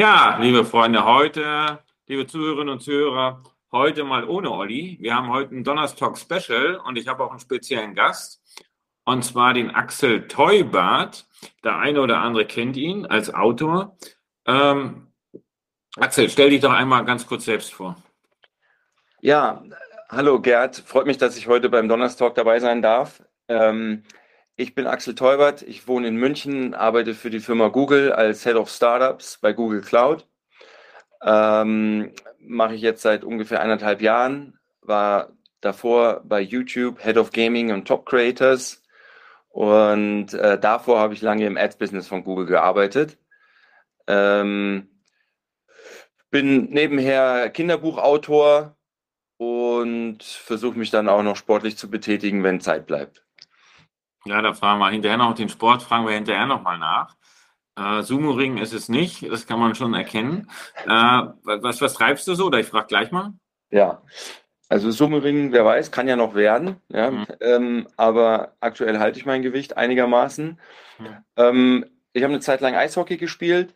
Ja, liebe Freunde, heute, liebe Zuhörerinnen und Zuhörer, heute mal ohne Olli. Wir haben heute ein Donnerstalk Special und ich habe auch einen speziellen Gast und zwar den Axel Teubart. Der eine oder andere kennt ihn als Autor. Ähm, Axel, stell dich doch einmal ganz kurz selbst vor. Ja, hallo Gerd, freut mich, dass ich heute beim Donnerstalk dabei sein darf. Ähm, ich bin Axel Teubert, ich wohne in München, arbeite für die Firma Google als Head of Startups bei Google Cloud. Ähm, Mache ich jetzt seit ungefähr eineinhalb Jahren, war davor bei YouTube Head of Gaming und Top Creators und äh, davor habe ich lange im Ads-Business von Google gearbeitet. Ähm, bin nebenher Kinderbuchautor und versuche mich dann auch noch sportlich zu betätigen, wenn Zeit bleibt. Ja, da fragen wir hinterher noch den Sport, fragen wir hinterher nochmal nach. Äh, Sumo-Ring ist es nicht, das kann man schon erkennen. Äh, was, was treibst du so? Oder ich frage gleich mal. Ja, also Sumo-Ring, wer weiß, kann ja noch werden. Ja? Mhm. Ähm, aber aktuell halte ich mein Gewicht einigermaßen. Mhm. Ähm, ich habe eine Zeit lang Eishockey gespielt.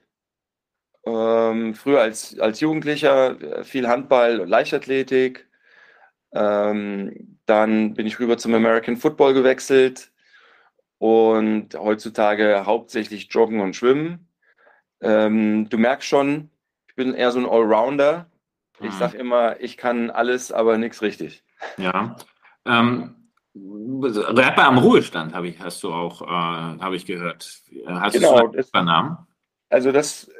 Ähm, früher als, als Jugendlicher äh, viel Handball und Leichtathletik. Ähm, dann bin ich rüber zum American Football gewechselt und heutzutage hauptsächlich Joggen und Schwimmen. Ähm, du merkst schon, ich bin eher so ein Allrounder. Ich mhm. sage immer, ich kann alles, aber nichts richtig. Ja. Ähm, Rapper am Ruhestand habe ich, hast du auch, äh, habe ich gehört. Hast genau, du einen Namen? Also das,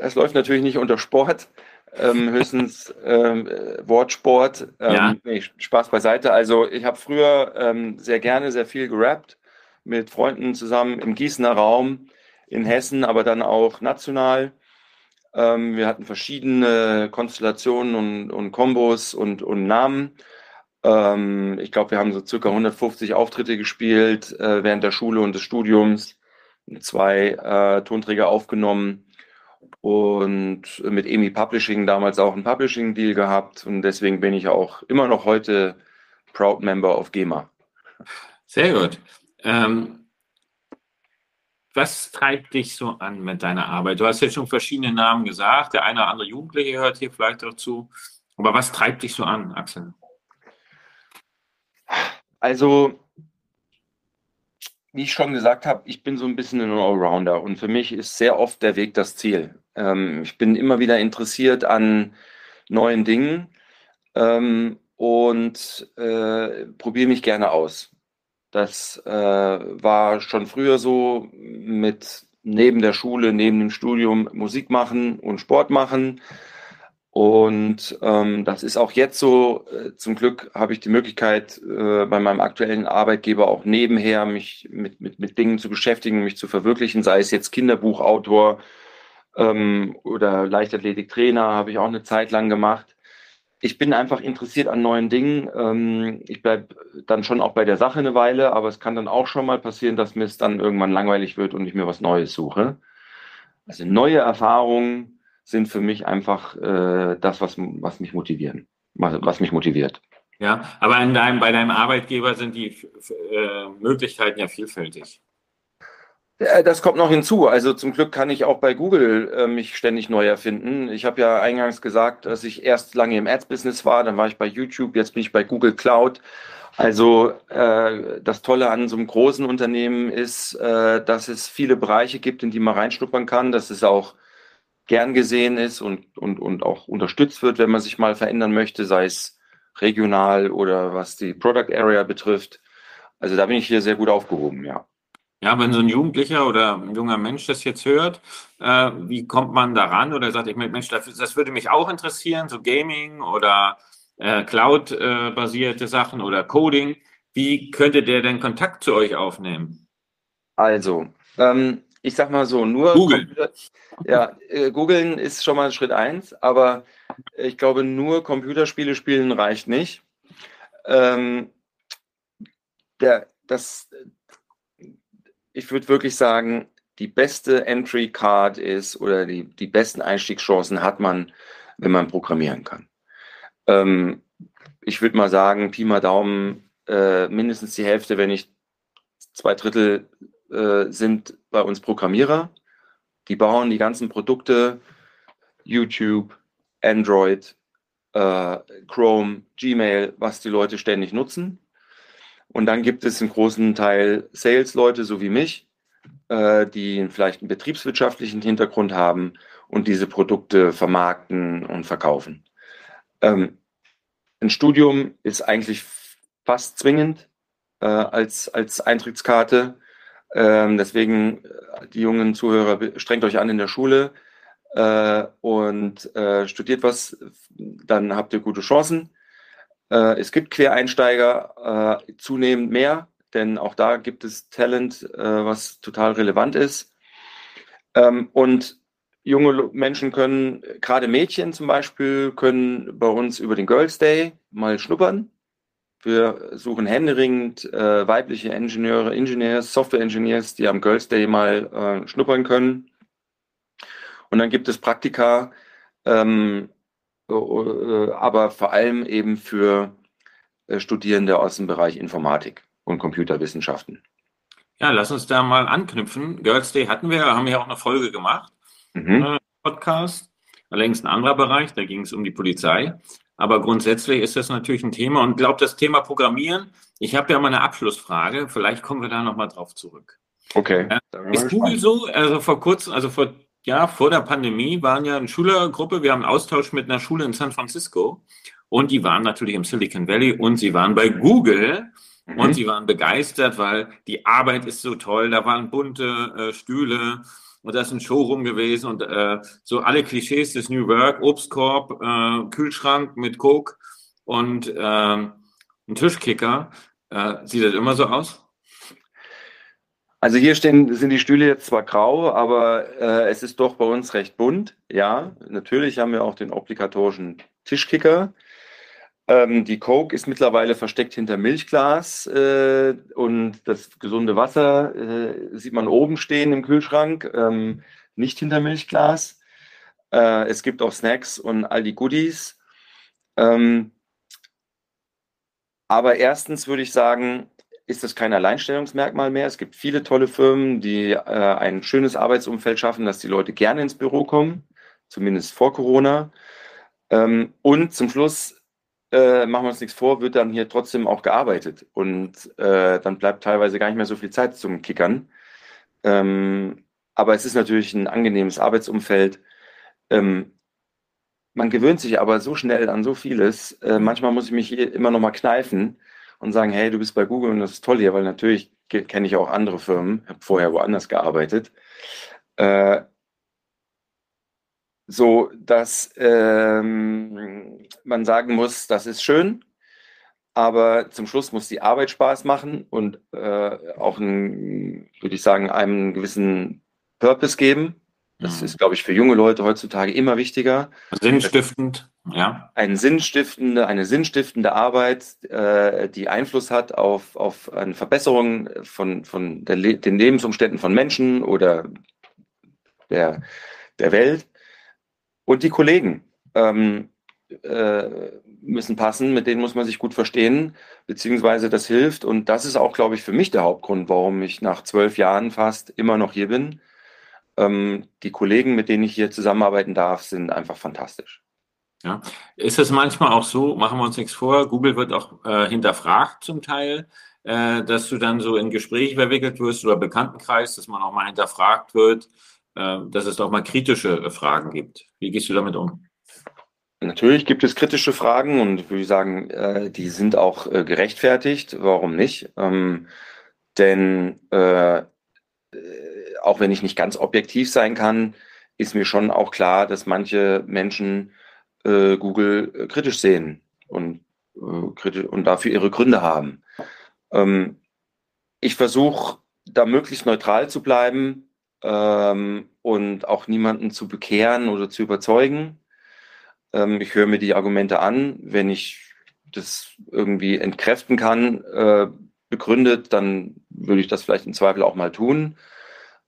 das läuft natürlich nicht unter Sport, ähm, höchstens ähm, Wortsport. Ähm, ja. nee, Spaß beiseite. Also ich habe früher ähm, sehr gerne sehr viel gerappt mit Freunden zusammen im Gießener Raum in Hessen, aber dann auch national. Ähm, wir hatten verschiedene Konstellationen und, und Kombos und, und Namen. Ähm, ich glaube, wir haben so circa 150 Auftritte gespielt äh, während der Schule und des Studiums, zwei äh, Tonträger aufgenommen und mit EMI Publishing damals auch einen Publishing-Deal gehabt und deswegen bin ich auch immer noch heute Proud Member of GEMA. Sehr gut. Ähm, was treibt dich so an mit deiner Arbeit? Du hast jetzt schon verschiedene Namen gesagt. Der eine oder andere Jugendliche hört hier vielleicht auch zu. Aber was treibt dich so an, Axel? Also, wie ich schon gesagt habe, ich bin so ein bisschen ein Allrounder und für mich ist sehr oft der Weg das Ziel. Ähm, ich bin immer wieder interessiert an neuen Dingen ähm, und äh, probiere mich gerne aus. Das äh, war schon früher so mit neben der Schule, neben dem Studium Musik machen und Sport machen. Und ähm, das ist auch jetzt so. Äh, zum Glück habe ich die Möglichkeit, äh, bei meinem aktuellen Arbeitgeber auch nebenher mich mit, mit, mit Dingen zu beschäftigen, mich zu verwirklichen, sei es jetzt Kinderbuchautor ähm, oder Leichtathletiktrainer, habe ich auch eine Zeit lang gemacht ich bin einfach interessiert an neuen Dingen. Ähm, ich bleibe dann schon auch bei der Sache eine Weile, aber es kann dann auch schon mal passieren, dass mir es dann irgendwann langweilig wird und ich mir was Neues suche. Also neue Erfahrungen sind für mich einfach äh, das, was, was mich motivieren, was, was mich motiviert. Ja, aber in deinem, bei deinem Arbeitgeber sind die äh, Möglichkeiten ja vielfältig. Äh, das kommt noch hinzu. Also zum Glück kann ich auch bei Google äh, mich ständig neu erfinden. Ich habe ja eingangs gesagt, dass ich erst lange im Ads-Business war, dann war ich bei YouTube, jetzt bin ich bei Google Cloud. Also äh, das Tolle an so einem großen Unternehmen ist, äh, dass es viele Bereiche gibt, in die man reinschnuppern kann, dass es auch gern gesehen ist und, und, und auch unterstützt wird, wenn man sich mal verändern möchte, sei es regional oder was die Product Area betrifft. Also da bin ich hier sehr gut aufgehoben, ja. Ja, wenn so ein Jugendlicher oder ein junger Mensch das jetzt hört, äh, wie kommt man daran oder sagt, ich Mensch, das, das, würde mich auch interessieren, so Gaming oder äh, Cloud-basierte Sachen oder Coding. Wie könnte der denn Kontakt zu euch aufnehmen? Also, ähm, ich sag mal so, nur Google. ja, äh, googeln ist schon mal Schritt eins, aber ich glaube, nur Computerspiele spielen reicht nicht. Ähm, der, das, ich würde wirklich sagen, die beste Entry Card ist oder die, die besten Einstiegschancen hat man, wenn man programmieren kann. Ähm, ich würde mal sagen, Pi mal Daumen, äh, mindestens die Hälfte, wenn nicht zwei Drittel äh, sind bei uns Programmierer. Die bauen die ganzen Produkte, YouTube, Android, äh, Chrome, Gmail, was die Leute ständig nutzen. Und dann gibt es einen großen Teil Sales-Leute, so wie mich, äh, die vielleicht einen betriebswirtschaftlichen Hintergrund haben und diese Produkte vermarkten und verkaufen. Ähm, ein Studium ist eigentlich fast zwingend äh, als, als Eintrittskarte. Ähm, deswegen, äh, die jungen Zuhörer, strengt euch an in der Schule äh, und äh, studiert was, dann habt ihr gute Chancen. Äh, es gibt Quereinsteiger äh, zunehmend mehr, denn auch da gibt es Talent, was total relevant ist. Ähm, und junge Menschen können, gerade Mädchen zum Beispiel, können bei uns über den Girls Day mal schnuppern. Wir suchen händeringend äh, weibliche Ingenieure, Engineers, Software Engineers, die am Girls Day mal äh, schnuppern können. Und dann gibt es Praktika, ähm, äh, aber vor allem eben für äh, Studierende aus dem Bereich Informatik und Computerwissenschaften. Ja, lass uns da mal anknüpfen. Girls Day hatten wir, haben wir auch eine Folge gemacht mhm. äh, Podcast. Allerdings ein anderer Bereich, da ging es um die Polizei. Aber grundsätzlich ist das natürlich ein Thema und glaube, das Thema Programmieren, ich habe ja mal eine Abschlussfrage, vielleicht kommen wir da nochmal drauf zurück. Okay. Äh, ist Google so, also vor kurzem, also vor, ja, vor der Pandemie waren ja eine Schülergruppe, wir haben einen Austausch mit einer Schule in San Francisco und die waren natürlich im Silicon Valley und sie waren bei Google mhm. und sie waren begeistert, weil die Arbeit ist so toll, da waren bunte äh, Stühle, und da ist ein Showroom gewesen und äh, so alle Klischees des New Work, Obstkorb, äh, Kühlschrank mit Coke und äh, ein Tischkicker. Äh, sieht das immer so aus? Also hier stehen, sind die Stühle jetzt zwar grau, aber äh, es ist doch bei uns recht bunt. Ja, natürlich haben wir auch den obligatorischen Tischkicker. Ähm, die Coke ist mittlerweile versteckt hinter Milchglas äh, und das gesunde Wasser äh, sieht man oben stehen im Kühlschrank, ähm, nicht hinter Milchglas. Äh, es gibt auch Snacks und all die Goodies. Ähm, aber erstens würde ich sagen, ist das kein Alleinstellungsmerkmal mehr. Es gibt viele tolle Firmen, die äh, ein schönes Arbeitsumfeld schaffen, dass die Leute gerne ins Büro kommen, zumindest vor Corona. Ähm, und zum Schluss äh, machen wir uns nichts vor, wird dann hier trotzdem auch gearbeitet. Und äh, dann bleibt teilweise gar nicht mehr so viel Zeit zum Kickern. Ähm, aber es ist natürlich ein angenehmes Arbeitsumfeld. Ähm, man gewöhnt sich aber so schnell an so vieles. Äh, manchmal muss ich mich immer noch mal kneifen und sagen, hey, du bist bei Google und das ist toll hier, weil natürlich kenne ich auch andere Firmen, habe vorher woanders gearbeitet. Äh, so dass ähm, man sagen muss, das ist schön, aber zum Schluss muss die Arbeit Spaß machen und äh, auch, einen, würde ich sagen, einem gewissen Purpose geben. Das mhm. ist, glaube ich, für junge Leute heutzutage immer wichtiger. Sinnstiftend, ja. Ein sinnstiftende, eine sinnstiftende Arbeit, äh, die Einfluss hat auf, auf eine Verbesserung von, von der, den Lebensumständen von Menschen oder der, der Welt. Und die Kollegen ähm, äh, müssen passen, mit denen muss man sich gut verstehen, beziehungsweise das hilft. Und das ist auch, glaube ich, für mich der Hauptgrund, warum ich nach zwölf Jahren fast immer noch hier bin. Ähm, die Kollegen, mit denen ich hier zusammenarbeiten darf, sind einfach fantastisch. Ja. Ist es manchmal auch so, machen wir uns nichts vor, Google wird auch äh, hinterfragt zum Teil, äh, dass du dann so in Gespräche verwickelt wirst oder Bekanntenkreis, dass man auch mal hinterfragt wird, äh, dass es auch mal kritische äh, Fragen gibt. Wie gehst du damit um? Natürlich gibt es kritische Fragen und ich würde sagen, äh, die sind auch gerechtfertigt. Warum nicht? Ähm, denn auch wenn ich nicht ganz objektiv sein kann, ist mir schon auch klar, dass manche Menschen Google kritisch sehen und, und dafür ihre Gründe haben. Ähm, ich versuche da möglichst neutral zu bleiben, ähm, und auch niemanden zu bekehren oder zu überzeugen. Ähm, ich höre mir die Argumente an. Wenn ich das irgendwie entkräften kann, äh, begründet, dann würde ich das vielleicht im Zweifel auch mal tun.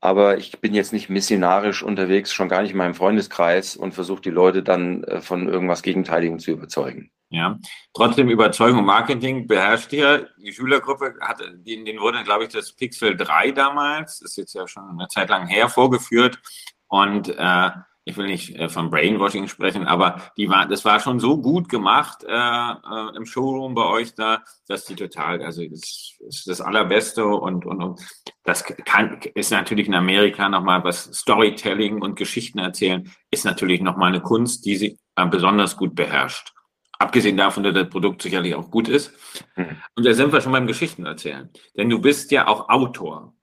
Aber ich bin jetzt nicht missionarisch unterwegs, schon gar nicht in meinem Freundeskreis und versuche die Leute dann äh, von irgendwas Gegenteiligem zu überzeugen. Ja, trotzdem Überzeugung und Marketing beherrscht ihr. Die Schülergruppe hatte, den wurde, glaube ich, das Pixel 3 damals, ist jetzt ja schon eine Zeit lang her, vorgeführt. Und äh, ich will nicht äh, von Brainwashing sprechen, aber die war, das war schon so gut gemacht äh, äh, im Showroom bei euch da, dass die total, also das ist das Allerbeste und, und, und das kann, ist natürlich in Amerika nochmal was Storytelling und Geschichten erzählen, ist natürlich nochmal eine Kunst, die sie äh, besonders gut beherrscht. Abgesehen davon, dass das Produkt sicherlich auch gut ist. Mhm. Und da sind wir schon beim Geschichten erzählen. Denn du bist ja auch Autor.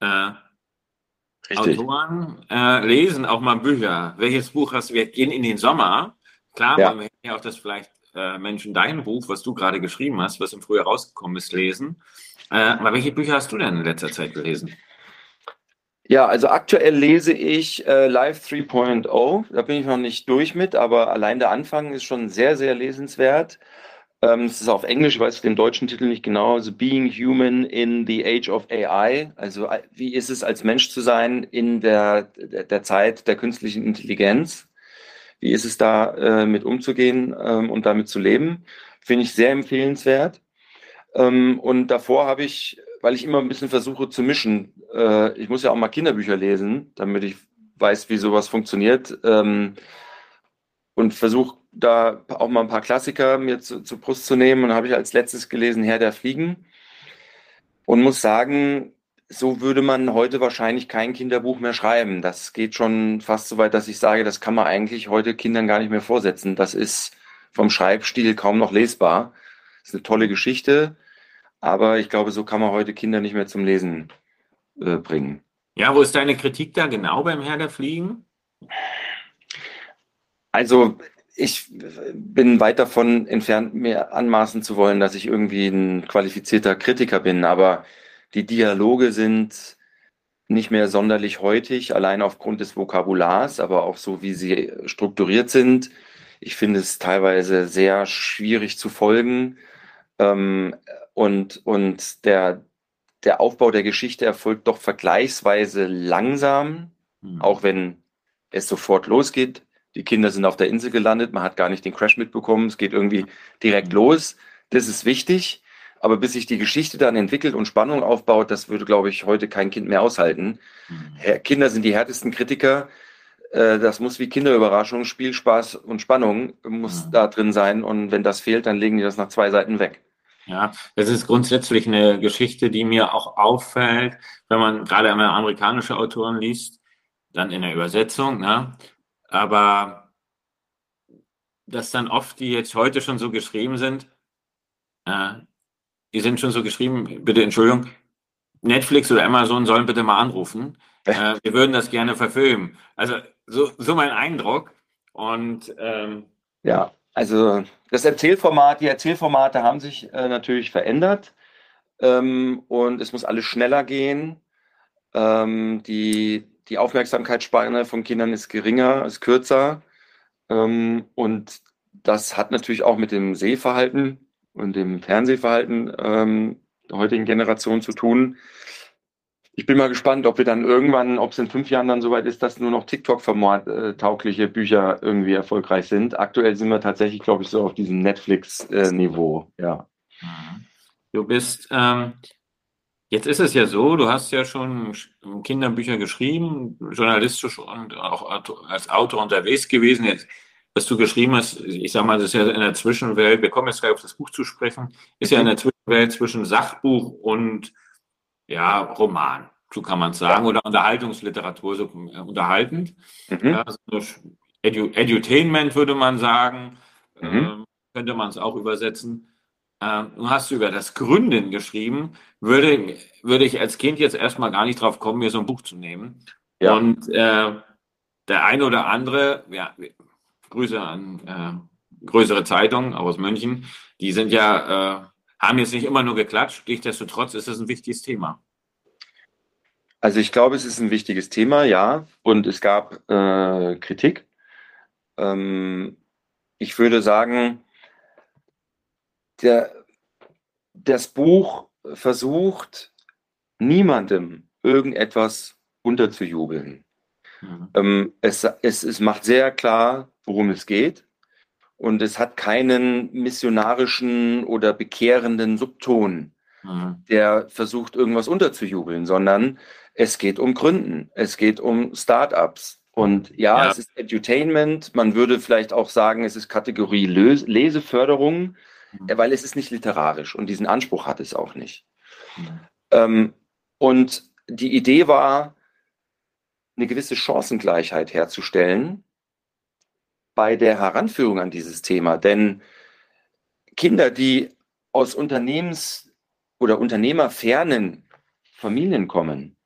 Äh, Richtig. Autoren äh, lesen auch mal Bücher. Welches Buch hast du? Wir gehen in den Sommer. Klar, ja. wir hätten ja auch das vielleicht äh, Menschen dein Buch, was du gerade geschrieben hast, was im Frühjahr rausgekommen ist, lesen. Äh, aber welche Bücher hast du denn in letzter Zeit gelesen? Ja, also aktuell lese ich äh, Live 3.0. Da bin ich noch nicht durch mit, aber allein der Anfang ist schon sehr, sehr lesenswert. Ähm, es ist auf Englisch, ich weiß den deutschen Titel nicht genau. Also Being Human in the Age of AI. Also äh, wie ist es als Mensch zu sein in der, der, Zeit der künstlichen Intelligenz? Wie ist es da äh, mit umzugehen ähm, und damit zu leben? Finde ich sehr empfehlenswert. Ähm, und davor habe ich, weil ich immer ein bisschen versuche zu mischen, äh, ich muss ja auch mal Kinderbücher lesen, damit ich weiß, wie sowas funktioniert. Ähm, und versuche da auch mal ein paar Klassiker mir zu, zur Brust zu nehmen. Und habe ich als letztes gelesen Herr der Fliegen und muss sagen, so würde man heute wahrscheinlich kein Kinderbuch mehr schreiben. Das geht schon fast so weit, dass ich sage, das kann man eigentlich heute Kindern gar nicht mehr vorsetzen. Das ist vom Schreibstil kaum noch lesbar. Das ist eine tolle Geschichte, aber ich glaube, so kann man heute Kinder nicht mehr zum Lesen äh, bringen. Ja, wo ist deine Kritik da genau beim Herr der Fliegen? Also ich bin weit davon entfernt, mir anmaßen zu wollen, dass ich irgendwie ein qualifizierter Kritiker bin, aber die Dialoge sind nicht mehr sonderlich heutig, allein aufgrund des Vokabulars, aber auch so, wie sie strukturiert sind. Ich finde es teilweise sehr schwierig zu folgen. Ähm, und, und der, der Aufbau der Geschichte erfolgt doch vergleichsweise langsam, mhm. auch wenn es sofort losgeht. Die Kinder sind auf der Insel gelandet, man hat gar nicht den Crash mitbekommen, es geht irgendwie direkt los. Das ist wichtig. Aber bis sich die Geschichte dann entwickelt und Spannung aufbaut, das würde, glaube ich, heute kein Kind mehr aushalten. Mhm. Kinder sind die härtesten Kritiker. Äh, das muss wie Kinderüberraschung, Spielspaß und Spannung muss mhm. da drin sein. Und wenn das fehlt, dann legen die das nach zwei Seiten weg. Ja, das ist grundsätzlich eine Geschichte, die mir auch auffällt, wenn man gerade amerikanische Autoren liest, dann in der Übersetzung, ne? Aber dass dann oft die jetzt heute schon so geschrieben sind, äh, die sind schon so geschrieben, bitte Entschuldigung, Netflix oder Amazon sollen bitte mal anrufen. Äh, wir würden das gerne verfilmen. Also so, so mein Eindruck. Und ähm, ja, also das Erzählformat, die Erzählformate haben sich äh, natürlich verändert ähm, und es muss alles schneller gehen. Ähm, die, die Aufmerksamkeitsspanne von Kindern ist geringer, ist kürzer. Ähm, und das hat natürlich auch mit dem Sehverhalten und dem Fernsehverhalten ähm, der heutigen Generation zu tun. Ich bin mal gespannt, ob wir dann irgendwann, ob es in fünf Jahren dann soweit ist, dass nur noch TikTok-format-taugliche Bücher irgendwie erfolgreich sind. Aktuell sind wir tatsächlich, glaube ich, so auf diesem Netflix-Niveau, ja. Mhm. Du bist, ähm, jetzt ist es ja so, du hast ja schon Kinderbücher geschrieben, journalistisch und auch als Autor unterwegs gewesen. Jetzt was du geschrieben hast, ich sag mal, das ist ja in der Zwischenwelt, wir kommen jetzt gleich auf das Buch zu sprechen, ist ja in der Zwischenwelt zwischen Sachbuch und ja, Roman, so kann man sagen, oder Unterhaltungsliteratur, so äh, unterhaltend. Mhm. Ja, also Edu Edutainment würde man sagen, mhm. äh, könnte man es auch übersetzen. Äh, du hast über das Gründen geschrieben, würde, würde ich als Kind jetzt erstmal gar nicht drauf kommen, mir so ein Buch zu nehmen. Ja. Und äh, der eine oder andere, ja, Grüße an äh, größere Zeitungen aus München. Die sind ja, äh, haben jetzt nicht immer nur geklatscht. Nichtsdestotrotz ist es ein wichtiges Thema. Also ich glaube, es ist ein wichtiges Thema, ja. Und es gab äh, Kritik. Ähm, ich würde sagen, der, das Buch versucht niemandem irgendetwas unterzujubeln. Mhm. Ähm, es, es, es macht sehr klar, worum es geht. und es hat keinen missionarischen oder bekehrenden Subton, mhm. der versucht, irgendwas unterzujubeln, sondern es geht um Gründen, es geht um Startups. Und ja, ja, es ist Edutainment, man würde vielleicht auch sagen, es ist Kategorie Leseförderung, mhm. weil es ist nicht literarisch und diesen Anspruch hat es auch nicht. Mhm. Ähm, und die Idee war, eine gewisse Chancengleichheit herzustellen bei der Heranführung an dieses Thema. Denn Kinder, die aus Unternehmens- oder unternehmerfernen Familien kommen,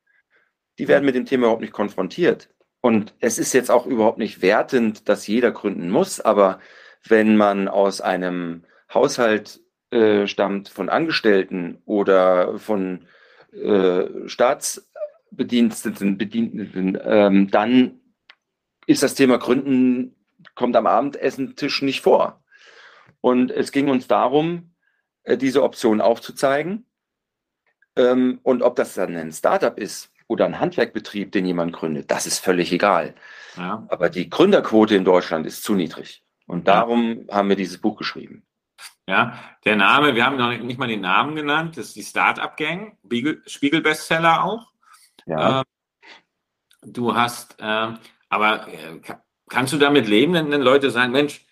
die werden mit dem Thema überhaupt nicht konfrontiert. Und es ist jetzt auch überhaupt nicht wertend, dass jeder gründen muss, aber wenn man aus einem Haushalt äh, stammt von Angestellten oder von äh, Staatsbediensteten, Bediensteten, ähm, dann ist das Thema Gründen kommt am Abendessentisch nicht vor. Und es ging uns darum, äh, diese Option aufzuzeigen. Ähm, und ob das dann ein Startup ist oder ein Handwerkbetrieb, den jemand gründet, das ist völlig egal. Ja. Aber die Gründerquote in Deutschland ist zu niedrig. Und darum ja. haben wir dieses Buch geschrieben. Ja, der Name, wir haben noch nicht mal den Namen genannt, das ist die Startup Gang, Spiegel-Bestseller auch. Ja. Äh, du hast, äh, aber äh, Kannst du damit leben, wenn, wenn Leute sagen, Mensch,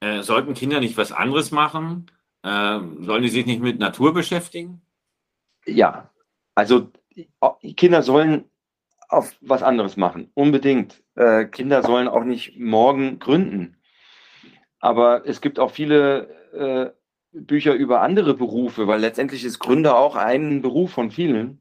äh, sollten Kinder nicht was anderes machen? Äh, sollen die sich nicht mit Natur beschäftigen? Ja, also Kinder sollen auf was anderes machen, unbedingt. Äh, Kinder sollen auch nicht morgen gründen. Aber es gibt auch viele äh, Bücher über andere Berufe, weil letztendlich ist Gründer auch ein Beruf von vielen.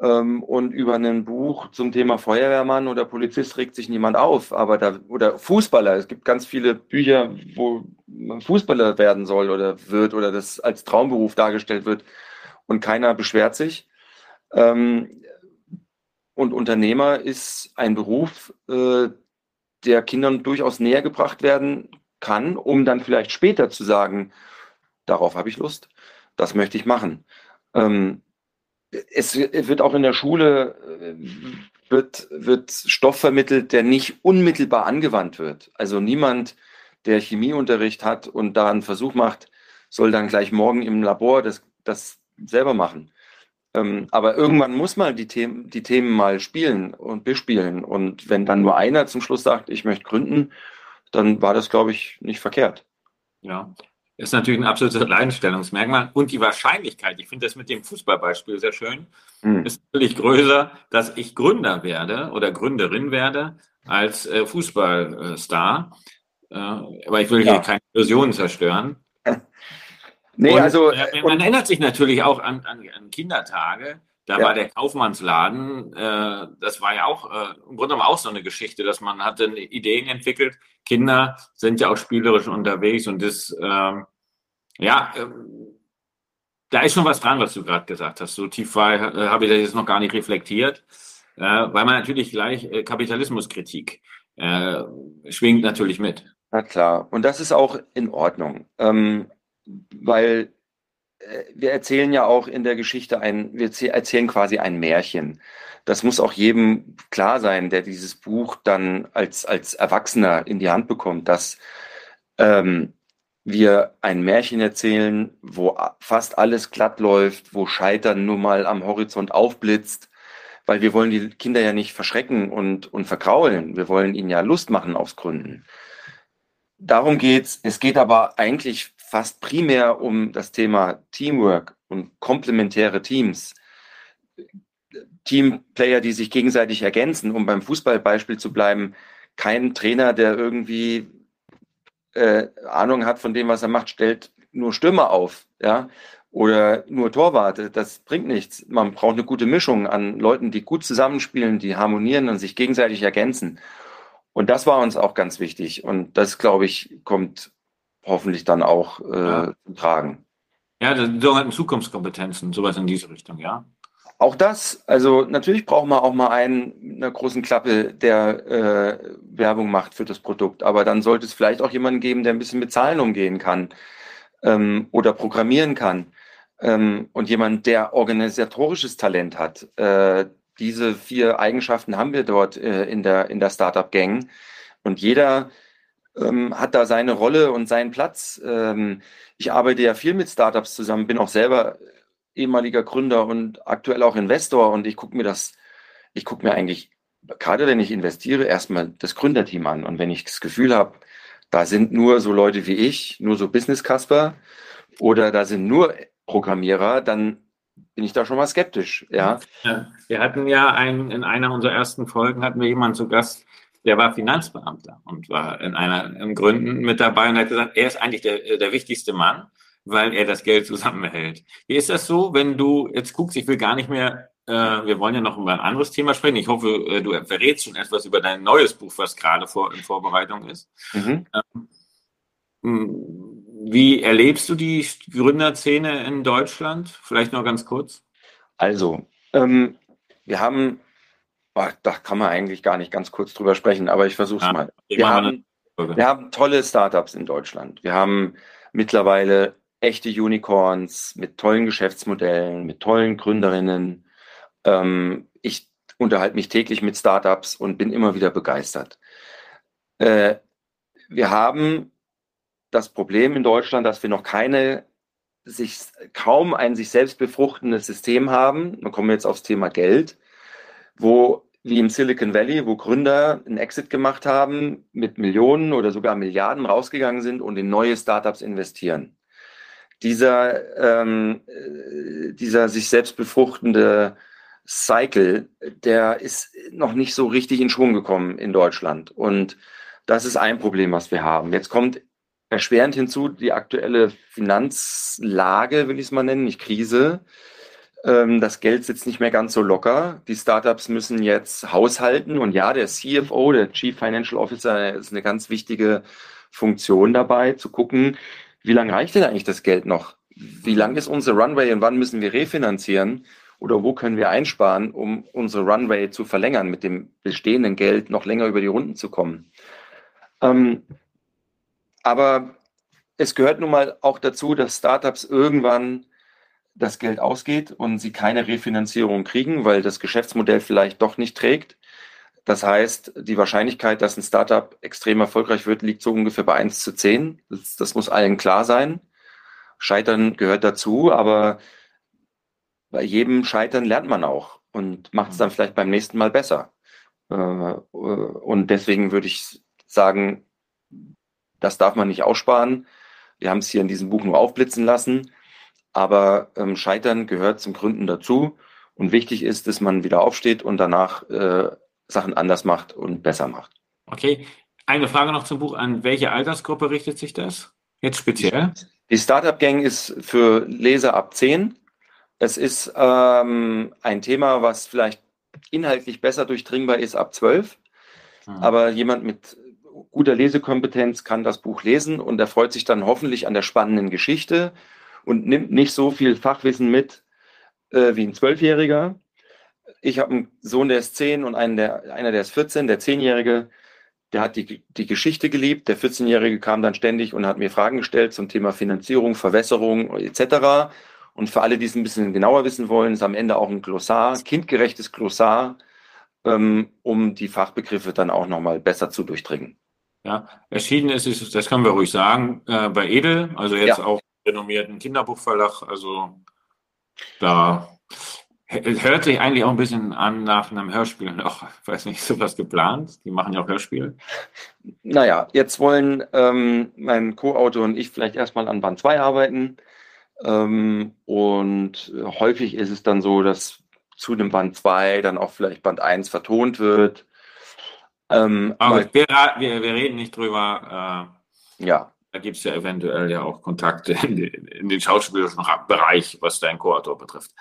Ähm, und über ein Buch zum Thema Feuerwehrmann oder Polizist regt sich niemand auf. Aber da, oder Fußballer, es gibt ganz viele Bücher, wo man Fußballer werden soll oder wird oder das als Traumberuf dargestellt wird und keiner beschwert sich. Ähm, und Unternehmer ist ein Beruf, äh, der Kindern durchaus näher gebracht werden kann, um dann vielleicht später zu sagen, darauf habe ich Lust, das möchte ich machen. Ähm, es wird auch in der Schule äh, wird, wird Stoff vermittelt, der nicht unmittelbar angewandt wird. Also niemand, der Chemieunterricht hat und da einen Versuch macht, soll dann gleich morgen im Labor das, das selber machen. Ähm, aber irgendwann muss man die Themen, die Themen mal spielen und bespielen. Und wenn dann nur einer zum Schluss sagt, ich möchte gründen, dann war das, glaube ich, nicht verkehrt. Ja, ist natürlich ein absolutes Alleinstellungsmerkmal. Und die Wahrscheinlichkeit, ich finde das mit dem Fußballbeispiel sehr schön, mhm. ist natürlich größer, dass ich Gründer werde oder Gründerin werde als äh, Fußballstar. Äh, aber ich will hier ja. keine Illusionen zerstören. nee, und, also. Äh, man erinnert sich natürlich auch an, an, an Kindertage. Da ja. war der Kaufmannsladen, äh, das war ja auch äh, im Grunde genommen auch so eine Geschichte, dass man hatte Ideen entwickelt. Kinder sind ja auch spielerisch unterwegs und das, ähm, ja, äh, da ist schon was dran, was du gerade gesagt hast. So tief war, äh, habe ich das jetzt noch gar nicht reflektiert, äh, weil man natürlich gleich äh, Kapitalismuskritik äh, schwingt natürlich mit. Na klar, und das ist auch in Ordnung, ähm, weil wir erzählen ja auch in der Geschichte ein, wir erzählen quasi ein Märchen. Das muss auch jedem klar sein, der dieses Buch dann als, als Erwachsener in die Hand bekommt, dass ähm, wir ein Märchen erzählen, wo fast alles glatt läuft, wo Scheitern nur mal am Horizont aufblitzt, weil wir wollen die Kinder ja nicht verschrecken und, und verkraulen. Wir wollen ihnen ja Lust machen aufs Gründen. Darum geht's. Es geht aber eigentlich fast primär um das Thema Teamwork und komplementäre Teams. Teamplayer, die sich gegenseitig ergänzen, um beim Fußballbeispiel zu bleiben. Kein Trainer, der irgendwie äh, Ahnung hat von dem, was er macht, stellt nur Stürmer auf, ja, oder nur Torwarte. Das bringt nichts. Man braucht eine gute Mischung an Leuten, die gut zusammenspielen, die harmonieren und sich gegenseitig ergänzen. Und das war uns auch ganz wichtig. Und das, glaube ich, kommt hoffentlich dann auch äh, ja. tragen. Ja, sogenannten Zukunftskompetenzen, sowas in diese Richtung, ja. Auch das, also natürlich braucht man auch mal einen mit einer großen Klappe, der äh, Werbung macht für das Produkt. Aber dann sollte es vielleicht auch jemanden geben, der ein bisschen mit Zahlen umgehen kann ähm, oder programmieren kann. Ähm, und jemand, der organisatorisches Talent hat. Äh, diese vier Eigenschaften haben wir dort äh, in der, in der Startup-Gang. Und jeder ähm, hat da seine Rolle und seinen Platz. Ähm, ich arbeite ja viel mit Startups zusammen, bin auch selber ehemaliger Gründer und aktuell auch Investor und ich gucke mir das, ich gucke mir eigentlich, gerade wenn ich investiere, erstmal das Gründerteam an und wenn ich das Gefühl habe, da sind nur so Leute wie ich, nur so Business-Casper oder da sind nur Programmierer, dann bin ich da schon mal skeptisch. Ja. ja wir hatten ja ein, in einer unserer ersten Folgen hatten wir jemanden zu Gast, der war Finanzbeamter und war in einer in Gründen mit dabei und hat gesagt, er ist eigentlich der, der wichtigste Mann, weil er das Geld zusammenhält. Wie ist das so, wenn du jetzt guckst, ich will gar nicht mehr, äh, wir wollen ja noch über ein anderes Thema sprechen. Ich hoffe, äh, du verrätst schon etwas über dein neues Buch, was gerade vor, in Vorbereitung ist. Mhm. Ähm, wie erlebst du die Gründerszene in Deutschland? Vielleicht noch ganz kurz. Also, ähm, wir haben, oh, da kann man eigentlich gar nicht ganz kurz drüber sprechen, aber ich versuche es ja, mal. Wir haben, wir haben tolle Startups in Deutschland. Wir haben mittlerweile echte Unicorns mit tollen Geschäftsmodellen, mit tollen Gründerinnen. Ähm, ich unterhalte mich täglich mit Startups und bin immer wieder begeistert. Äh, wir haben das Problem in Deutschland, dass wir noch keine sich kaum ein sich selbst befruchtendes System haben. Wir kommen jetzt aufs Thema Geld, wo wie im Silicon Valley, wo Gründer einen Exit gemacht haben, mit Millionen oder sogar Milliarden rausgegangen sind und in neue Startups investieren. Dieser, ähm, äh, dieser sich selbst befruchtende Cycle, der ist noch nicht so richtig in Schwung gekommen in Deutschland. Und das ist ein Problem, was wir haben. Jetzt kommt erschwerend hinzu die aktuelle Finanzlage, will ich es mal nennen, nicht Krise. Ähm, das Geld sitzt nicht mehr ganz so locker. Die Startups müssen jetzt haushalten. Und ja, der CFO, der Chief Financial Officer, ist eine ganz wichtige Funktion dabei, zu gucken, wie lange reicht denn eigentlich das Geld noch? Wie lang ist unsere Runway und wann müssen wir refinanzieren? Oder wo können wir einsparen, um unsere Runway zu verlängern, mit dem bestehenden Geld noch länger über die Runden zu kommen? Ähm, aber es gehört nun mal auch dazu, dass Startups irgendwann das Geld ausgeht und sie keine Refinanzierung kriegen, weil das Geschäftsmodell vielleicht doch nicht trägt. Das heißt, die Wahrscheinlichkeit, dass ein Startup extrem erfolgreich wird, liegt so ungefähr bei 1 zu 10. Das, das muss allen klar sein. Scheitern gehört dazu, aber bei jedem Scheitern lernt man auch und macht es dann vielleicht beim nächsten Mal besser. Äh, und deswegen würde ich sagen, das darf man nicht aussparen. Wir haben es hier in diesem Buch nur aufblitzen lassen. Aber ähm, Scheitern gehört zum Gründen dazu. Und wichtig ist, dass man wieder aufsteht und danach äh, Sachen anders macht und besser macht. Okay. Eine Frage noch zum Buch. An welche Altersgruppe richtet sich das? Jetzt speziell? Die Startup Gang ist für Leser ab 10. Es ist ähm, ein Thema, was vielleicht inhaltlich besser durchdringbar ist ab 12. Hm. Aber jemand mit guter Lesekompetenz kann das Buch lesen und erfreut sich dann hoffentlich an der spannenden Geschichte und nimmt nicht so viel Fachwissen mit äh, wie ein Zwölfjähriger. Ich habe einen Sohn, der ist zehn und einen, der, einer, der ist 14. Der Zehnjährige, der hat die, die Geschichte geliebt. Der 14-Jährige kam dann ständig und hat mir Fragen gestellt zum Thema Finanzierung, Verwässerung etc. Und für alle, die es ein bisschen genauer wissen wollen, ist am Ende auch ein Glossar, kindgerechtes Glossar, ähm, um die Fachbegriffe dann auch nochmal besser zu durchdringen. Ja, erschienen ist es, das können wir ruhig sagen, äh, bei Edel, also jetzt ja. auch renommierten Kinderbuchverlag. Also da hört sich eigentlich auch ein bisschen an nach einem Hörspiel noch. Ich weiß nicht, ist sowas geplant? Die machen ja auch Hörspiele. Naja, jetzt wollen ähm, mein Co-Autor und ich vielleicht erstmal an Band 2 arbeiten. Ähm, und häufig ist es dann so, dass zu dem Band 2 dann auch vielleicht Band 1 vertont wird. Ähm, Aber wir, wir, wir, reden nicht drüber. Äh, ja. Da gibt es ja eventuell ja auch Kontakte in, in den schauspielerischen Bereich, was dein Co-Autor betrifft.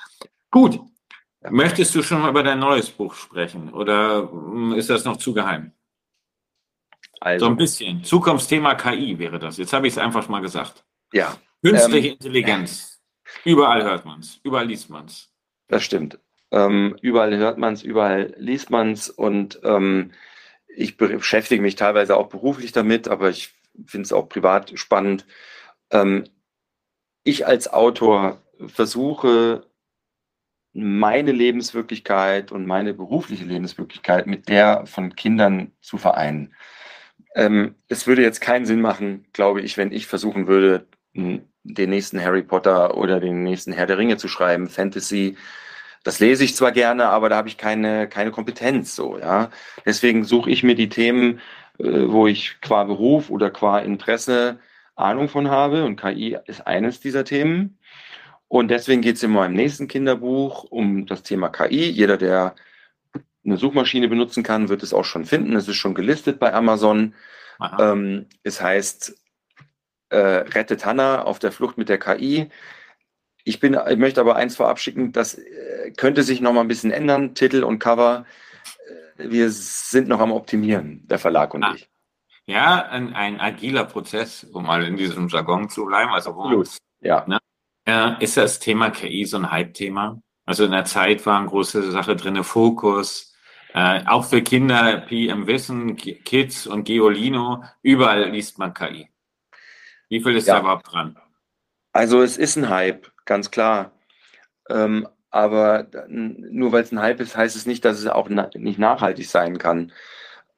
Gut. Möchtest du schon mal über dein neues Buch sprechen oder hm, ist das noch zu geheim? Also, so ein bisschen. Zukunftsthema KI wäre das. Jetzt habe ich es einfach mal gesagt. Ja. Künstliche ähm, Intelligenz. Überall hört man es, überall liest man es. Das stimmt. Ähm, überall hört man es, überall liest man es und ähm, ich beschäftige mich teilweise auch beruflich damit, aber ich finde es auch privat spannend. Ähm, ich als Autor versuche, meine Lebenswirklichkeit und meine berufliche Lebenswirklichkeit mit der von Kindern zu vereinen. Ähm, es würde jetzt keinen Sinn machen, glaube ich, wenn ich versuchen würde, den nächsten Harry Potter oder den nächsten Herr der Ringe zu schreiben, Fantasy. Das lese ich zwar gerne, aber da habe ich keine, keine Kompetenz so, ja. Deswegen suche ich mir die Themen, wo ich qua Beruf oder qua Interesse Ahnung von habe und KI ist eines dieser Themen. Und deswegen geht es in meinem nächsten Kinderbuch um das Thema KI. Jeder, der eine Suchmaschine benutzen kann, wird es auch schon finden. Es ist schon gelistet bei Amazon. Ähm, es heißt äh, Rettet Hanna auf der Flucht mit der KI. Ich, bin, ich möchte aber eins vorab schicken, das äh, könnte sich noch mal ein bisschen ändern, Titel und Cover. Wir sind noch am Optimieren, der Verlag und ah. ich. Ja, ein, ein agiler Prozess, um mal in diesem Jargon zu bleiben. Also wo, Absolut. Ja. Ne, äh, ist das Thema KI so ein Hype-Thema? Also in der Zeit war eine große Sache drin, Fokus, äh, auch für Kinder, PM Wissen, Kids und Geolino, überall liest man KI. Wie viel ist ja. da überhaupt dran? Also es ist ein Hype, ganz klar. Ähm, aber nur weil es ein Hype ist, heißt es nicht, dass es auch na nicht nachhaltig sein kann.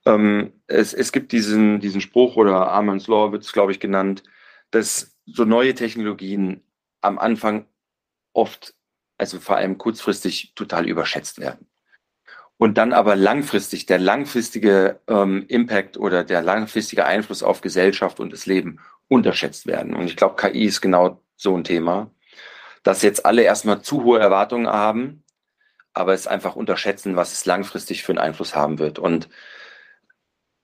Ähm, es, es gibt diesen, diesen Spruch oder Armand's Law wird es, glaube ich, genannt, dass so neue Technologien am Anfang oft, also vor allem kurzfristig, total überschätzt werden. Und dann aber langfristig, der langfristige ähm, Impact oder der langfristige Einfluss auf Gesellschaft und das Leben unterschätzt werden. Und ich glaube, KI ist genau so ein Thema, dass jetzt alle erstmal zu hohe Erwartungen haben, aber es einfach unterschätzen, was es langfristig für einen Einfluss haben wird. Und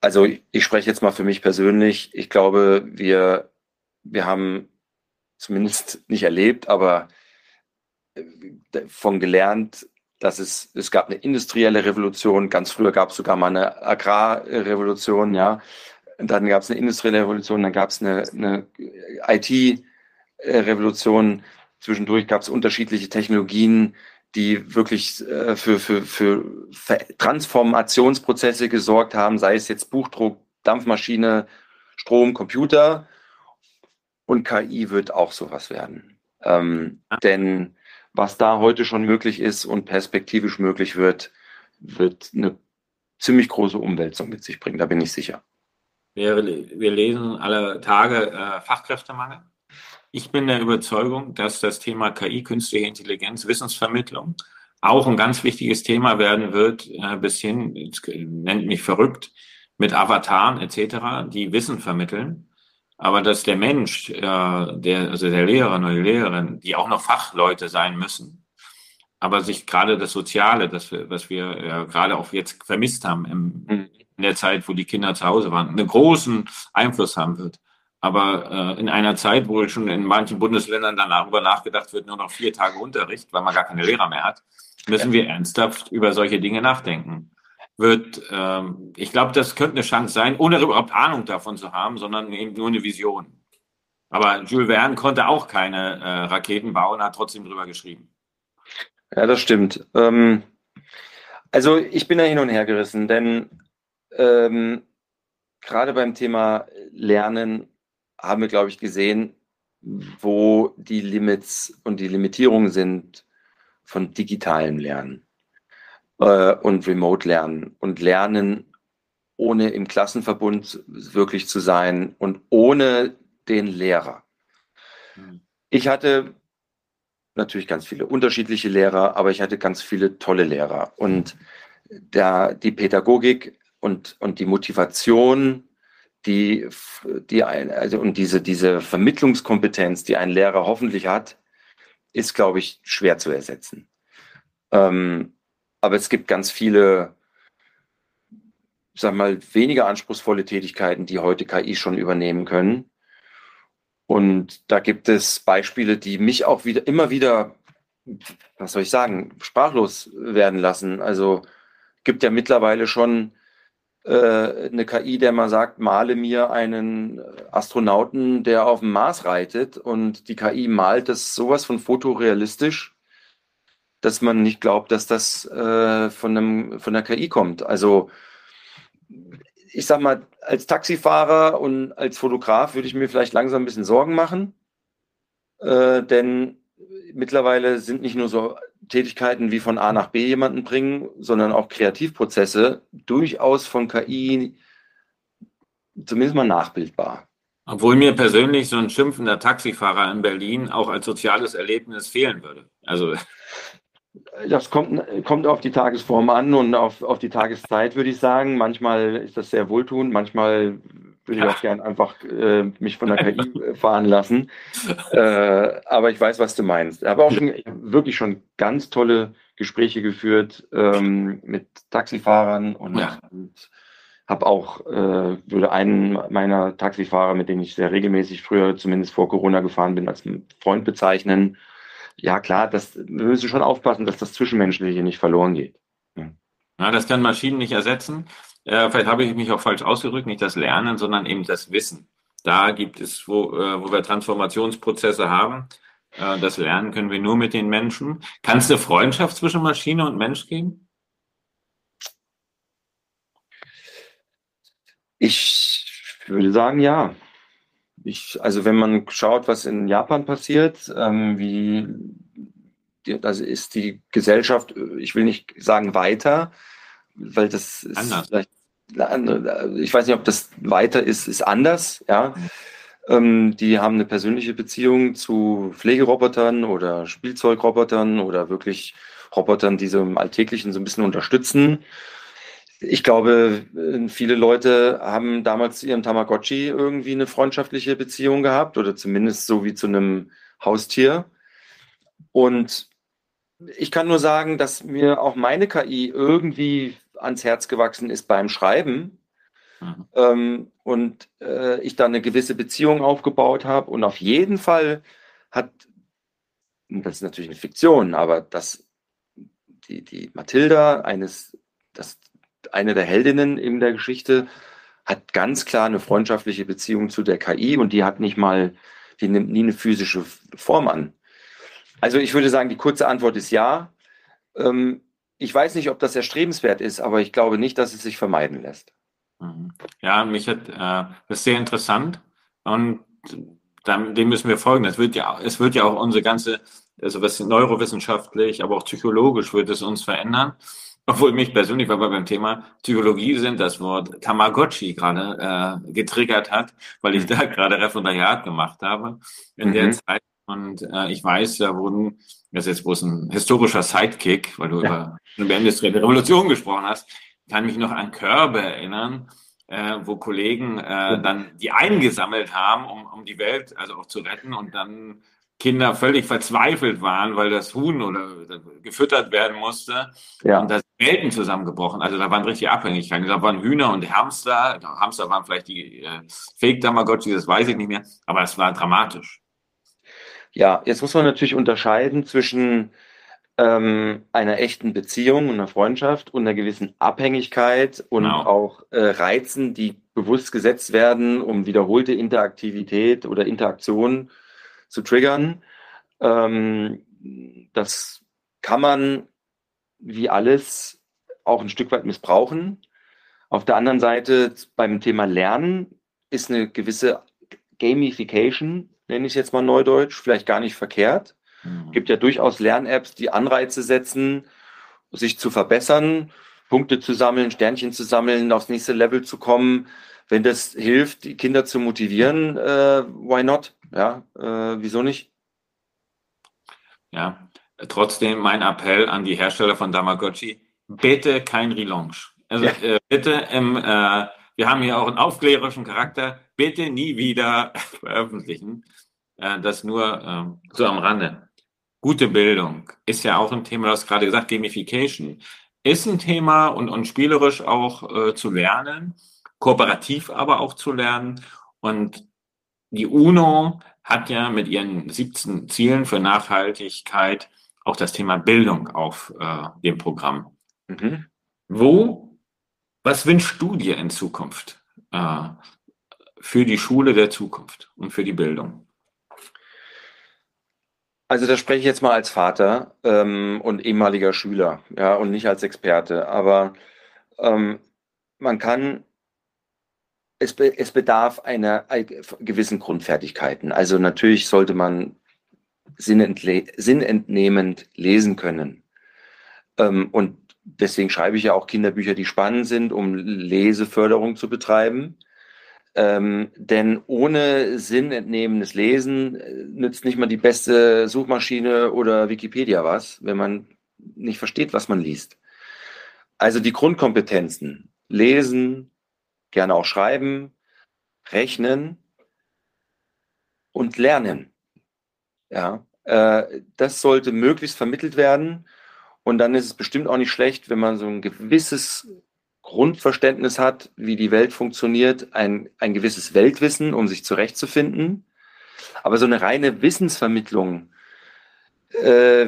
also ich spreche jetzt mal für mich persönlich. Ich glaube, wir, wir haben zumindest nicht erlebt, aber äh, von gelernt, dass es, es gab eine industrielle Revolution. Ganz früher gab es sogar mal eine Agrarrevolution, ja. Dann gab es eine industrielle Revolution, dann gab es eine, eine IT-Revolution. Zwischendurch gab es unterschiedliche Technologien, die wirklich äh, für, für, für Transformationsprozesse gesorgt haben, sei es jetzt Buchdruck, Dampfmaschine, Strom, Computer. Und KI wird auch sowas werden. Ähm. Denn was da heute schon möglich ist und perspektivisch möglich wird, wird eine ziemlich große Umwälzung mit sich bringen, da bin ich sicher. Wir, wir lesen alle Tage äh, Fachkräftemangel. Ich bin der Überzeugung, dass das Thema KI, künstliche Intelligenz, Wissensvermittlung auch ein ganz wichtiges Thema werden wird, äh, bis hin, nennt mich verrückt, mit Avataren etc., die Wissen vermitteln. Aber dass der Mensch, äh, der, also der Lehrer oder die Lehrerin, die auch noch Fachleute sein müssen, aber sich gerade das Soziale, das wir, was wir äh, gerade auch jetzt vermisst haben im, mhm. in der Zeit, wo die Kinder zu Hause waren, einen großen Einfluss haben wird. Aber äh, in einer Zeit, wo schon in manchen Bundesländern dann darüber nachgedacht wird, nur noch vier Tage Unterricht, weil man gar keine Lehrer mehr hat, müssen wir ernsthaft über solche Dinge nachdenken wird, ähm, ich glaube, das könnte eine Chance sein, ohne überhaupt Ahnung davon zu haben, sondern eben nur eine Vision. Aber Jules Verne konnte auch keine äh, Raketen bauen, hat trotzdem drüber geschrieben. Ja, das stimmt. Ähm, also ich bin da hin und her gerissen, denn ähm, gerade beim Thema Lernen haben wir, glaube ich, gesehen, wo die Limits und die Limitierungen sind von digitalem Lernen äh, und Remote lernen und lernen, ohne im Klassenverbund wirklich zu sein und ohne den Lehrer. Mhm. Ich hatte natürlich ganz viele unterschiedliche Lehrer, aber ich hatte ganz viele tolle Lehrer. Und da die Pädagogik und, und die Motivation, die, die ein, also und diese, diese Vermittlungskompetenz, die ein Lehrer hoffentlich hat, ist, glaube ich, schwer zu ersetzen. Ähm, aber es gibt ganz viele, sag mal, weniger anspruchsvolle Tätigkeiten, die heute KI schon übernehmen können. Und da gibt es Beispiele, die mich auch wieder immer wieder, was soll ich sagen, sprachlos werden lassen. Also gibt ja mittlerweile schon eine KI, der mal sagt, male mir einen Astronauten, der auf dem Mars reitet und die KI malt das sowas von fotorealistisch, dass man nicht glaubt, dass das äh, von, einem, von der KI kommt. Also ich sag mal, als Taxifahrer und als Fotograf würde ich mir vielleicht langsam ein bisschen Sorgen machen, äh, denn mittlerweile sind nicht nur so Tätigkeiten wie von A nach B jemanden bringen, sondern auch Kreativprozesse durchaus von KI zumindest mal nachbildbar. Obwohl mir persönlich so ein schimpfender Taxifahrer in Berlin auch als soziales Erlebnis fehlen würde. Also das kommt, kommt auf die Tagesform an und auf, auf die Tageszeit, würde ich sagen. Manchmal ist das sehr wohltuend, manchmal würde ich auch gern einfach äh, mich von der KI fahren lassen. Äh, aber ich weiß, was du meinst. Ich habe auch schon, wirklich schon ganz tolle Gespräche geführt ähm, mit Taxifahrern und, ja. und habe auch, äh, würde einen meiner Taxifahrer, mit denen ich sehr regelmäßig früher, zumindest vor Corona gefahren bin, als Freund bezeichnen. Ja, klar, das, wir müssen schon aufpassen, dass das Zwischenmenschliche nicht verloren geht. Ja, ja das kann Maschinen nicht ersetzen. Äh, vielleicht habe ich mich auch falsch ausgedrückt, nicht das Lernen, sondern eben das Wissen. Da gibt es, wo, äh, wo wir Transformationsprozesse haben. Äh, das Lernen können wir nur mit den Menschen. Kann es eine Freundschaft zwischen Maschine und Mensch geben? Ich würde sagen, ja. Ich, also wenn man schaut, was in Japan passiert, ähm, wie das ist die Gesellschaft, ich will nicht sagen weiter, weil das ist anders. vielleicht ich weiß nicht, ob das weiter ist, ist anders, ja. Ähm, die haben eine persönliche Beziehung zu Pflegerobotern oder Spielzeugrobotern oder wirklich Robotern, die so im Alltäglichen so ein bisschen unterstützen. Ich glaube, äh, viele Leute haben damals zu ihrem Tamagotchi irgendwie eine freundschaftliche Beziehung gehabt oder zumindest so wie zu einem Haustier. Und ich kann nur sagen, dass mir auch meine KI irgendwie ans Herz gewachsen ist beim Schreiben. Mhm. Ähm, und äh, ich da eine gewisse Beziehung aufgebaut habe. Und auf jeden Fall hat, das ist natürlich eine Fiktion, aber dass die, die Mathilda, eines, das eine der Heldinnen in der Geschichte, hat ganz klar eine freundschaftliche Beziehung zu der KI und die hat nicht mal, die nimmt nie eine physische Form an. Also ich würde sagen, die kurze Antwort ist ja. Ähm, ich weiß nicht, ob das erstrebenswert ist, aber ich glaube nicht, dass es sich vermeiden lässt. Mhm. Ja, mich hat äh, das ist sehr interessant und dem müssen wir folgen. Das wird ja, es wird ja auch unsere ganze, also was neurowissenschaftlich, aber auch psychologisch wird es uns verändern. Obwohl mich persönlich, weil wir beim Thema Psychologie sind, das Wort Tamagotchi gerade äh, getriggert hat, weil ich mhm. da gerade Referendariat gemacht habe in mhm. der Zeit. Und äh, ich weiß, da wurden, das ist jetzt bloß ein historischer Sidekick, weil du ja. über eine industrielle Revolution gesprochen hast, kann mich noch an Körbe erinnern, äh, wo Kollegen äh, dann die eingesammelt haben, um, um die Welt also auch zu retten und dann Kinder völlig verzweifelt waren, weil das Huhn oder gefüttert werden musste. Ja. Und da sind Welten zusammengebrochen. Also da waren richtig Abhängigkeiten. Da waren Hühner und Hamster. Hamster waren vielleicht die äh, Fake-Tamagotchi, das weiß ich nicht mehr. Aber es war dramatisch. Ja, jetzt muss man natürlich unterscheiden zwischen ähm, einer echten Beziehung und einer Freundschaft und einer gewissen Abhängigkeit und genau. auch äh, Reizen, die bewusst gesetzt werden, um wiederholte Interaktivität oder Interaktion zu triggern. Ähm, das kann man wie alles auch ein Stück weit missbrauchen. Auf der anderen Seite beim Thema Lernen ist eine gewisse Gamification, nenne ich es jetzt mal neudeutsch, vielleicht gar nicht verkehrt. Mhm. Es gibt ja durchaus Lern-Apps, die Anreize setzen, sich zu verbessern, Punkte zu sammeln, Sternchen zu sammeln, aufs nächste Level zu kommen. Wenn das hilft, die Kinder zu motivieren, äh, why not? Ja, äh, wieso nicht? Ja, trotzdem mein Appell an die Hersteller von Tamagotchi, bitte kein Relaunch. Also ja. äh, bitte im, äh, wir haben hier auch einen aufklärerischen Charakter, bitte nie wieder veröffentlichen. Äh, das nur ähm, so am Rande. Gute Bildung ist ja auch ein Thema, du hast gerade gesagt, Gamification ist ein Thema und, und spielerisch auch äh, zu lernen, kooperativ aber auch zu lernen. Und die UNO hat ja mit ihren 17 Zielen für Nachhaltigkeit auch das Thema Bildung auf äh, dem Programm. Mhm. Wo, was wünschst du dir in Zukunft äh, für die Schule der Zukunft und für die Bildung? Also da spreche ich jetzt mal als Vater ähm, und ehemaliger Schüler, ja, und nicht als Experte. Aber ähm, man kann es, be es bedarf einer gewissen Grundfertigkeiten. Also natürlich sollte man sinnentnehmend lesen können. Ähm, und deswegen schreibe ich ja auch Kinderbücher, die spannend sind, um Leseförderung zu betreiben. Ähm, denn ohne sinnentnehmendes Lesen äh, nützt nicht mal die beste Suchmaschine oder Wikipedia was, wenn man nicht versteht, was man liest. Also die Grundkompetenzen, lesen, gerne auch schreiben, rechnen und lernen. Ja, äh, das sollte möglichst vermittelt werden. Und dann ist es bestimmt auch nicht schlecht, wenn man so ein gewisses Grundverständnis hat, wie die Welt funktioniert, ein, ein gewisses Weltwissen, um sich zurechtzufinden. Aber so eine reine Wissensvermittlung, äh,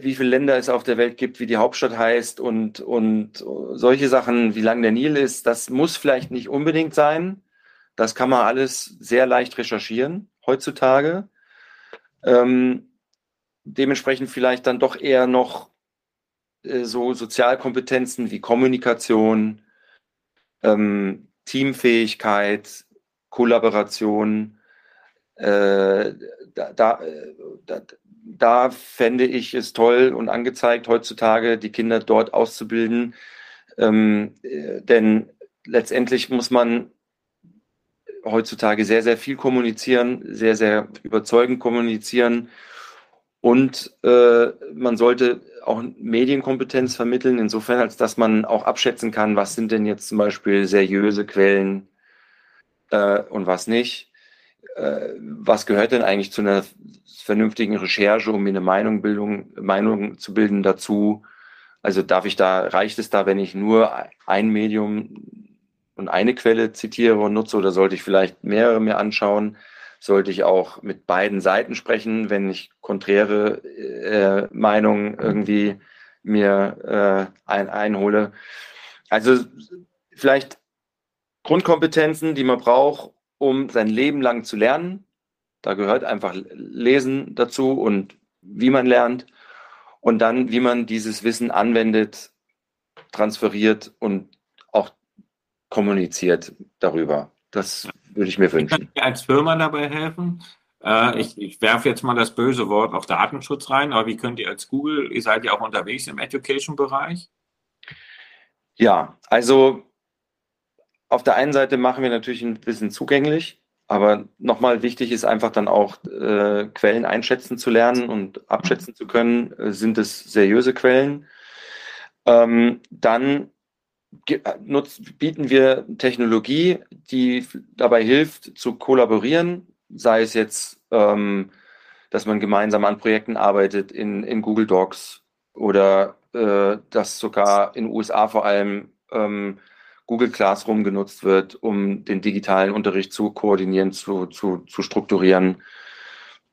wie viele Länder es auf der Welt gibt, wie die Hauptstadt heißt und, und solche Sachen, wie lang der Nil ist, das muss vielleicht nicht unbedingt sein. Das kann man alles sehr leicht recherchieren heutzutage. Ähm, dementsprechend vielleicht dann doch eher noch so Sozialkompetenzen wie Kommunikation, ähm, Teamfähigkeit, Kollaboration. Äh, da, da, da, da fände ich es toll und angezeigt, heutzutage die Kinder dort auszubilden. Ähm, äh, denn letztendlich muss man heutzutage sehr, sehr viel kommunizieren, sehr, sehr überzeugend kommunizieren. Und äh, man sollte auch Medienkompetenz vermitteln, insofern, als dass man auch abschätzen kann, was sind denn jetzt zum Beispiel seriöse Quellen äh, und was nicht. Äh, was gehört denn eigentlich zu einer vernünftigen Recherche, um mir eine Meinung, Bildung, Meinung zu bilden dazu? Also darf ich da, reicht es da, wenn ich nur ein Medium und eine Quelle zitiere und nutze oder sollte ich vielleicht mehrere mir anschauen? Sollte ich auch mit beiden Seiten sprechen, wenn ich konträre äh, Meinungen irgendwie mir äh, ein, einhole? Also vielleicht Grundkompetenzen, die man braucht, um sein Leben lang zu lernen. Da gehört einfach Lesen dazu und wie man lernt und dann, wie man dieses Wissen anwendet, transferiert und kommuniziert darüber. Das würde ich mir wünschen. Ich als Firma dabei helfen? Äh, ich, ich werfe jetzt mal das böse Wort auf Datenschutz rein, aber wie könnt ihr als Google, ihr seid ja auch unterwegs im Education-Bereich? Ja, also auf der einen Seite machen wir natürlich ein bisschen zugänglich, aber nochmal wichtig ist einfach dann auch äh, Quellen einschätzen zu lernen und abschätzen zu können, äh, sind es seriöse Quellen. Ähm, dann bieten wir Technologie, die dabei hilft, zu kollaborieren, sei es jetzt, ähm, dass man gemeinsam an Projekten arbeitet in, in Google Docs oder äh, dass sogar in den USA vor allem ähm, Google Classroom genutzt wird, um den digitalen Unterricht zu koordinieren, zu, zu, zu strukturieren.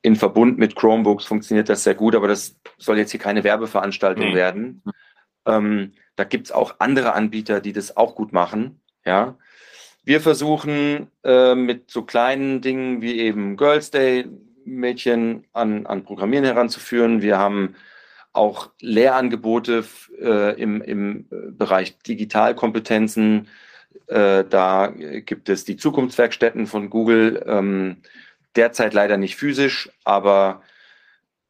In Verbund mit Chromebooks funktioniert das sehr gut, aber das soll jetzt hier keine Werbeveranstaltung nee. werden. Ähm, da gibt es auch andere Anbieter, die das auch gut machen. Ja. Wir versuchen äh, mit so kleinen Dingen wie eben Girls Day Mädchen an, an Programmieren heranzuführen. Wir haben auch Lehrangebote äh, im, im Bereich Digitalkompetenzen. Äh, da gibt es die Zukunftswerkstätten von Google, ähm, derzeit leider nicht physisch, aber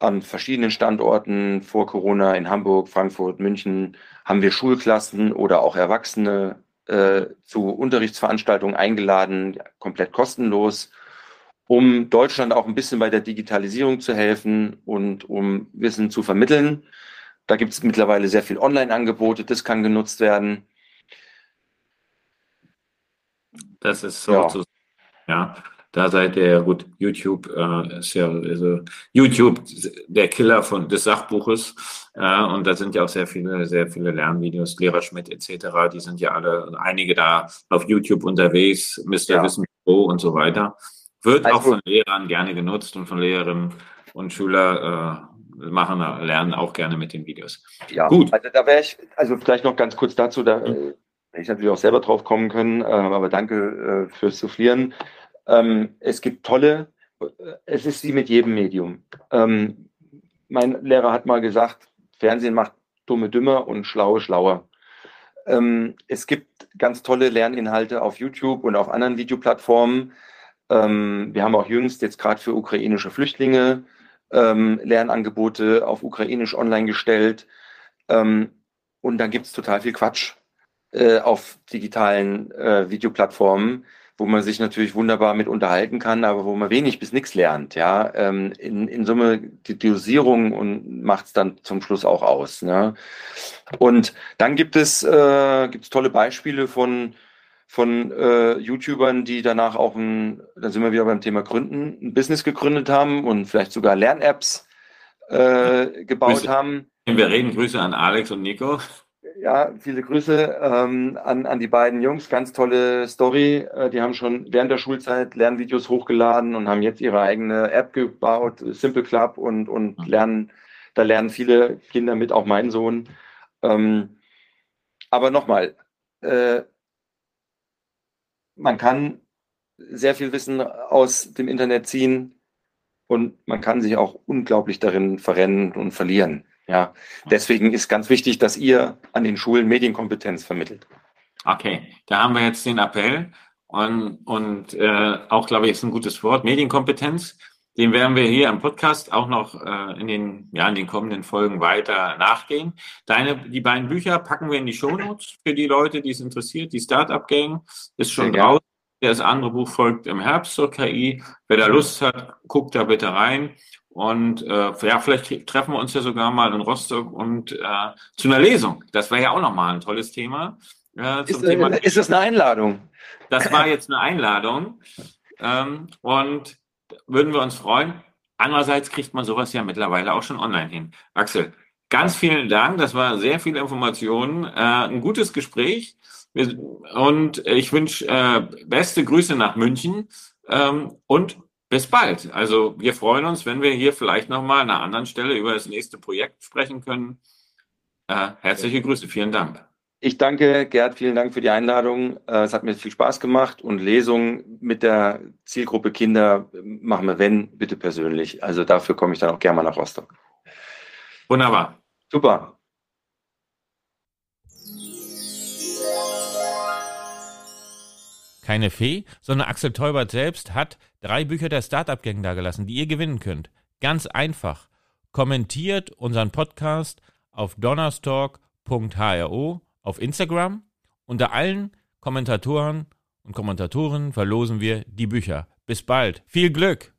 an verschiedenen Standorten vor Corona in Hamburg, Frankfurt, München haben wir Schulklassen oder auch Erwachsene äh, zu Unterrichtsveranstaltungen eingeladen, komplett kostenlos, um Deutschland auch ein bisschen bei der Digitalisierung zu helfen und um Wissen zu vermitteln. Da gibt es mittlerweile sehr viel Online-Angebote, das kann genutzt werden. Das ist so ja. zu, ja. Da seid ihr ja gut. YouTube äh, ist ja also YouTube der Killer von des Sachbuches äh, und da sind ja auch sehr viele sehr viele Lernvideos, Lehrer Schmidt etc. Die sind ja alle einige da auf YouTube unterwegs, Mr. Ja. Wissen Pro und so weiter. Wird also, auch von Lehrern gerne genutzt und von Lehrerinnen und Schüler äh, machen lernen auch gerne mit den Videos. Ja, gut. Also da wäre ich also vielleicht noch ganz kurz dazu. Da, mhm. ich natürlich auch selber drauf kommen können, äh, aber danke äh, fürs Soufflieren. Ähm, es gibt tolle, es ist wie mit jedem Medium. Ähm, mein Lehrer hat mal gesagt, Fernsehen macht dumme dümmer und schlaue schlauer. Ähm, es gibt ganz tolle Lerninhalte auf YouTube und auf anderen Videoplattformen. Ähm, wir haben auch jüngst jetzt gerade für ukrainische Flüchtlinge ähm, Lernangebote auf Ukrainisch online gestellt. Ähm, und dann gibt es total viel Quatsch äh, auf digitalen äh, Videoplattformen wo man sich natürlich wunderbar mit unterhalten kann, aber wo man wenig bis nichts lernt. Ja, ähm, in, in Summe die Dosierung und macht es dann zum Schluss auch aus. Ne? Und dann gibt es äh, gibt's tolle Beispiele von von äh, YouTubern, die danach auch ein, dann sind wir wieder beim Thema Gründen, ein Business gegründet haben und vielleicht sogar Lern-Apps äh, gebaut Grüße. haben. Wir reden Grüße an Alex und Nico. Ja, viele Grüße ähm, an, an die beiden Jungs. Ganz tolle Story. Äh, die haben schon während der Schulzeit Lernvideos hochgeladen und haben jetzt ihre eigene App gebaut, Simple Club und, und Mhm. lernen, da lernen viele Kinder mit, auch mein Sohn. Ähm, aber nochmal, äh, man kann sehr viel Wissen aus dem Internet ziehen und man kann sich auch unglaublich darin verrennen und verlieren. Ja, deswegen ist ganz wichtig, dass ihr an den Schulen Medienkompetenz vermittelt. Okay, da haben wir jetzt den Appell und, und äh, auch, glaube ich, ist ein gutes Wort, Medienkompetenz. Den werden wir hier im Podcast auch noch äh, in den, ja, in den kommenden Folgen weiter nachgehen. Deine, die beiden Bücher packen wir in die Shownotes für die Leute, die es interessiert. Die Startup Gang ist schon Sehr draußen. Das andere Buch folgt im Herbst zur KI. Wer da Lust hat, guckt da bitte rein. Und äh, ja, vielleicht treffen wir uns ja sogar mal in Rostock und äh, zu einer Lesung. Das wäre ja auch nochmal ein tolles Thema. Äh, zum Ist, Thema äh, ist das eine Einladung? das war jetzt eine Einladung. Ähm, und würden wir uns freuen. Andererseits kriegt man sowas ja mittlerweile auch schon online hin. Axel, ganz vielen Dank. Das war sehr viel Informationen. Äh, ein gutes Gespräch. Und ich wünsche äh, beste Grüße nach München ähm, und bis bald. Also wir freuen uns, wenn wir hier vielleicht nochmal an einer anderen Stelle über das nächste Projekt sprechen können. Äh, herzliche Grüße. Vielen Dank. Ich danke, Gerd, vielen Dank für die Einladung. Äh, Es hat mir viel Spaß gemacht und Lesungen mit der Zielgruppe Kinder machen wir, wenn, bitte persönlich. Also dafür komme ich dann auch gerne mal nach Rostock. Wunderbar. Super. Keine Fee, sondern Axel Teubert selbst hat drei Bücher der Startup Gang dagelassen, die ihr gewinnen könnt. Ganz einfach. Kommentiert unseren Podcast auf donnerstalk.hro auf Instagram. Unter allen Kommentatoren und Kommentatorinnen verlosen wir die Bücher. Bis bald. Viel Glück!